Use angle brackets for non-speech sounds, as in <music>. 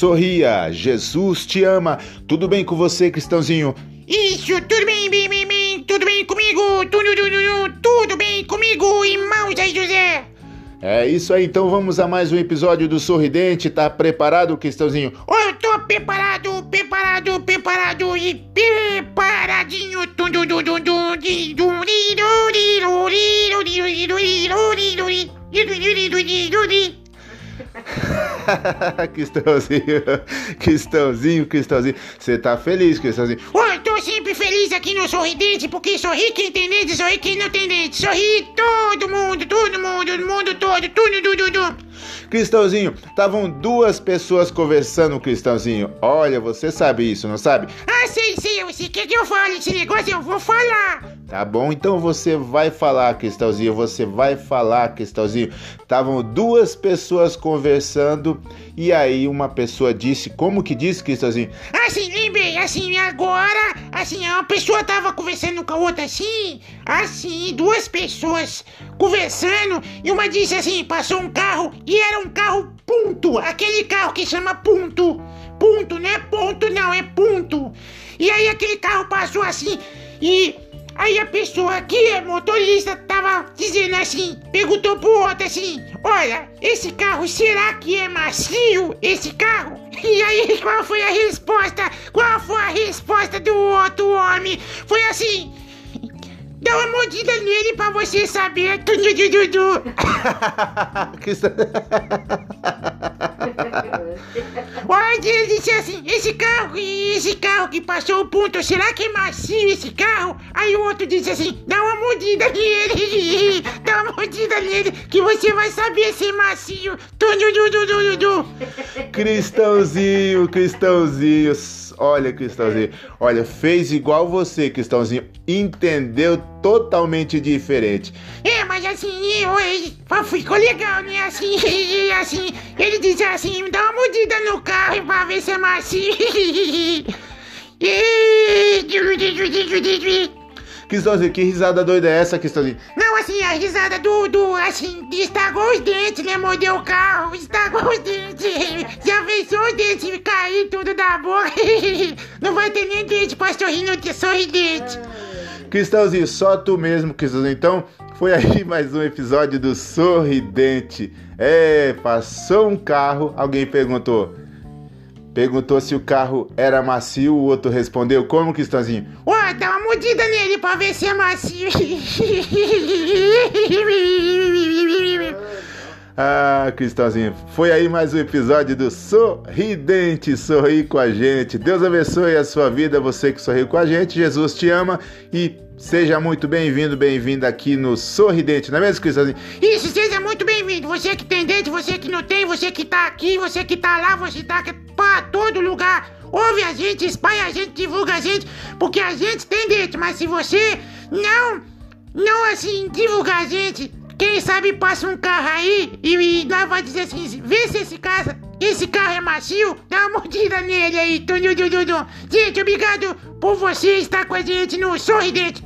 sorria, Jesus te ama. Tudo bem com você, Cristãozinho? Isso, tudo bem, bem, bem, bem, tudo bem comigo, tudo, tudo, tudo, bem comigo, irmão Zé José. É isso aí, então vamos a mais um episódio do Sorridente. Tá preparado, Cristãozinho? Oh, eu tô preparado, preparado, preparado e preparadinho. <laughs> Cristãozinho, Cristãozinho, Cristãozinho. Você tá feliz, Cristãozinho? Oh, eu tô sempre feliz aqui no Sorridente, porque sorri quem tem dente, sorri quem não tem dente. Sorri todo mundo, todo mundo, o mundo todo, tudo, tudo, tudo. Cristãozinho, estavam duas pessoas conversando, Cristãozinho. Olha, você sabe isso, não sabe? Ah, sei, sei, você quer que eu fale esse negócio? Eu vou falar. Tá bom, então você vai falar, Cristãozinho, você vai falar, Cristãozinho. Estavam duas pessoas conversando e aí uma pessoa disse, como que disse, Cristãozinho? Assim, lembrei, assim, agora, assim, uma pessoa tava conversando com a outra assim, assim, duas pessoas conversando e uma disse assim, passou um carro e era um carro ponto, aquele carro que chama ponto, ponto, não é ponto não, é ponto. E aí aquele carro passou assim e Aí a pessoa aqui, motorista, tava dizendo assim, perguntou pro outro assim, olha, esse carro será que é macio, esse carro? <laughs> E aí, qual foi a resposta? Qual foi a resposta do outro homem? Foi assim, dá uma mordida nele pra você saber, <laughs> <laughs> tudo, ele disse assim, esse carro, esse carro que passou o ponto, será que é macio esse carro? Aí o outro disse assim, dá uma mordida nele, <laughs> dá uma mordida nele, que você vai saber se é macio. Cristãozinho, Cristãozinho. Olha, Cristãozinho. Olha, fez igual você, Cristãozinho. Entendeu totalmente diferente. É, mas assim, eu, ficou legal, né? Assim, <laughs> assim, ele disse assim, dá uma mordida no carro pra ver se é macio. <laughs> Cristãozinho, que risada doida é essa, Cristãozinho? Não, assim, a risada do, do, assim, estragou os dentes, né? Mordeu o carro, estragou os dentes. <laughs> Já pensou os dentes cair tudo da boca? Não vai ter nem dente pra sorrir no sorridente. Cristãozinho, só tu mesmo, Cristãozinho. Então, foi aí <laughs> mais um episódio do Sorridente. É, passou um carro, alguém perguntou. Perguntou se o carro era macio, o outro respondeu. Como, Cristãozinho? Ué, dá uma mordida nele pra ver se é macio. <laughs> Ah, Cristãozinho, foi aí mais um episódio do Sorridente. Sorri com a gente. Deus abençoe a sua vida, você que sorriu com a gente. Jesus te ama e seja muito bem-vindo, bem-vinda aqui no Sorridente, não é mesmo, Cristãozinho? Isso, seja muito bem-vindo. Você que tem dente, você que não tem, você que tá aqui, você que tá lá, você tá pra todo lugar. Ouve a gente, espalha a gente, divulga a gente, porque a gente tem dente, mas se você não, não assim, divulgar a gente, quem sabe passa um carro aí e, e nós vai dizer assim, vê se esse carro, esse carro é macio, dá uma mordida nele aí. Gente, obrigado por você estar com a gente no Sorridente.